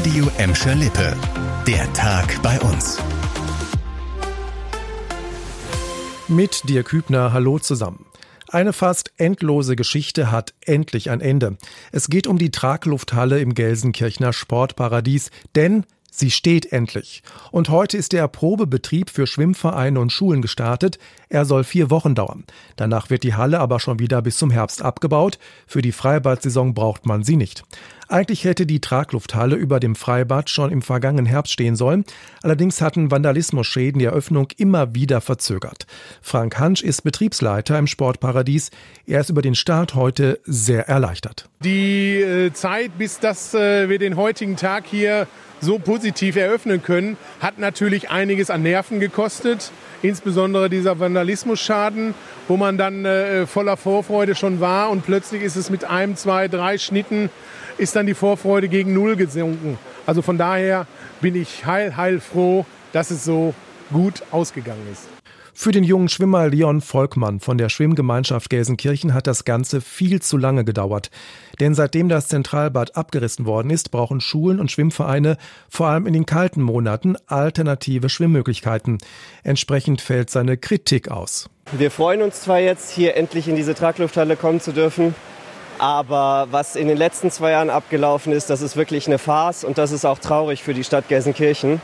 Radio Emscher Lippe. Der Tag bei uns. Mit dir Kübner, hallo zusammen. Eine fast endlose Geschichte hat endlich ein Ende. Es geht um die Traglufthalle im Gelsenkirchener Sportparadies, denn Sie steht endlich. Und heute ist der Probebetrieb für Schwimmvereine und Schulen gestartet. Er soll vier Wochen dauern. Danach wird die Halle aber schon wieder bis zum Herbst abgebaut. Für die Freibad-Saison braucht man sie nicht. Eigentlich hätte die Traglufthalle über dem Freibad schon im vergangenen Herbst stehen sollen. Allerdings hatten Vandalismusschäden die Eröffnung immer wieder verzögert. Frank Hansch ist Betriebsleiter im Sportparadies. Er ist über den Start heute sehr erleichtert. Die äh, Zeit, bis das äh, wir den heutigen Tag hier so positiv eröffnen können, hat natürlich einiges an Nerven gekostet. Insbesondere dieser Vandalismusschaden, wo man dann äh, voller Vorfreude schon war und plötzlich ist es mit einem, zwei, drei Schnitten, ist dann die Vorfreude gegen Null gesunken. Also von daher bin ich heil, heil froh, dass es so gut ausgegangen ist. Für den jungen Schwimmer Leon Volkmann von der Schwimmgemeinschaft Gelsenkirchen hat das Ganze viel zu lange gedauert. Denn seitdem das Zentralbad abgerissen worden ist, brauchen Schulen und Schwimmvereine vor allem in den kalten Monaten alternative Schwimmmöglichkeiten. Entsprechend fällt seine Kritik aus. Wir freuen uns zwar jetzt, hier endlich in diese Traglufthalle kommen zu dürfen, aber was in den letzten zwei Jahren abgelaufen ist, das ist wirklich eine Farce und das ist auch traurig für die Stadt Gelsenkirchen.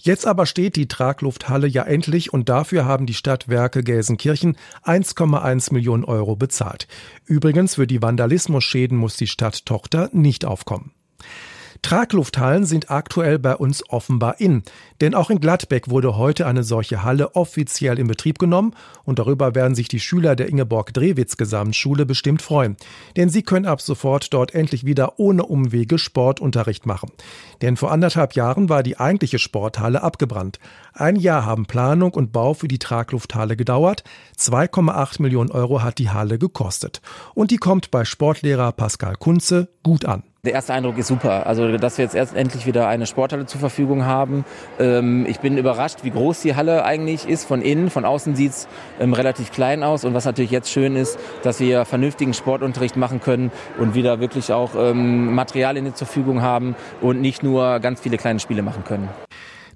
Jetzt aber steht die Traglufthalle ja endlich und dafür haben die Stadtwerke Gelsenkirchen 1,1 Millionen Euro bezahlt. Übrigens für die Vandalismusschäden muss die Stadttochter nicht aufkommen. Traglufthallen sind aktuell bei uns offenbar in. Denn auch in Gladbeck wurde heute eine solche Halle offiziell in Betrieb genommen und darüber werden sich die Schüler der Ingeborg-Drewitz Gesamtschule bestimmt freuen. Denn sie können ab sofort dort endlich wieder ohne Umwege Sportunterricht machen. Denn vor anderthalb Jahren war die eigentliche Sporthalle abgebrannt. Ein Jahr haben Planung und Bau für die Traglufthalle gedauert. 2,8 Millionen Euro hat die Halle gekostet. Und die kommt bei Sportlehrer Pascal Kunze gut an. Der erste Eindruck ist super. Also, dass wir jetzt erst endlich wieder eine Sporthalle zur Verfügung haben. Ähm, ich bin überrascht, wie groß die Halle eigentlich ist. Von innen, von außen sieht es ähm, relativ klein aus. Und was natürlich jetzt schön ist, dass wir vernünftigen Sportunterricht machen können und wieder wirklich auch ähm, Materialien zur Verfügung haben und nicht nur ganz viele kleine Spiele machen können.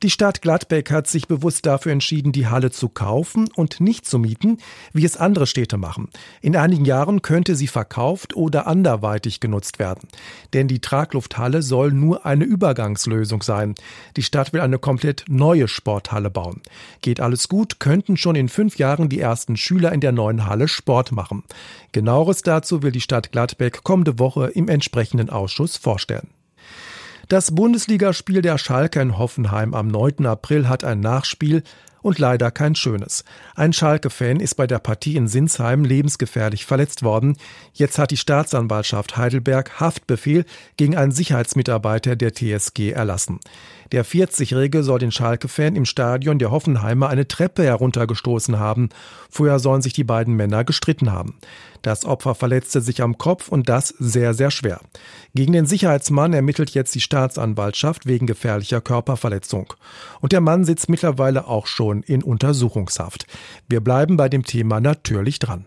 Die Stadt Gladbeck hat sich bewusst dafür entschieden, die Halle zu kaufen und nicht zu mieten, wie es andere Städte machen. In einigen Jahren könnte sie verkauft oder anderweitig genutzt werden. Denn die Traglufthalle soll nur eine Übergangslösung sein. Die Stadt will eine komplett neue Sporthalle bauen. Geht alles gut, könnten schon in fünf Jahren die ersten Schüler in der neuen Halle Sport machen. Genaueres dazu will die Stadt Gladbeck kommende Woche im entsprechenden Ausschuss vorstellen. Das Bundesligaspiel der Schalke in Hoffenheim am 9. April hat ein Nachspiel und leider kein schönes. Ein Schalke-Fan ist bei der Partie in Sinsheim lebensgefährlich verletzt worden. Jetzt hat die Staatsanwaltschaft Heidelberg Haftbefehl gegen einen Sicherheitsmitarbeiter der TSG erlassen. Der 40-Jährige soll den Schalke-Fan im Stadion der Hoffenheimer eine Treppe heruntergestoßen haben. Vorher sollen sich die beiden Männer gestritten haben. Das Opfer verletzte sich am Kopf und das sehr, sehr schwer. Gegen den Sicherheitsmann ermittelt jetzt die Staatsanwaltschaft wegen gefährlicher Körperverletzung. Und der Mann sitzt mittlerweile auch schon in Untersuchungshaft. Wir bleiben bei dem Thema natürlich dran.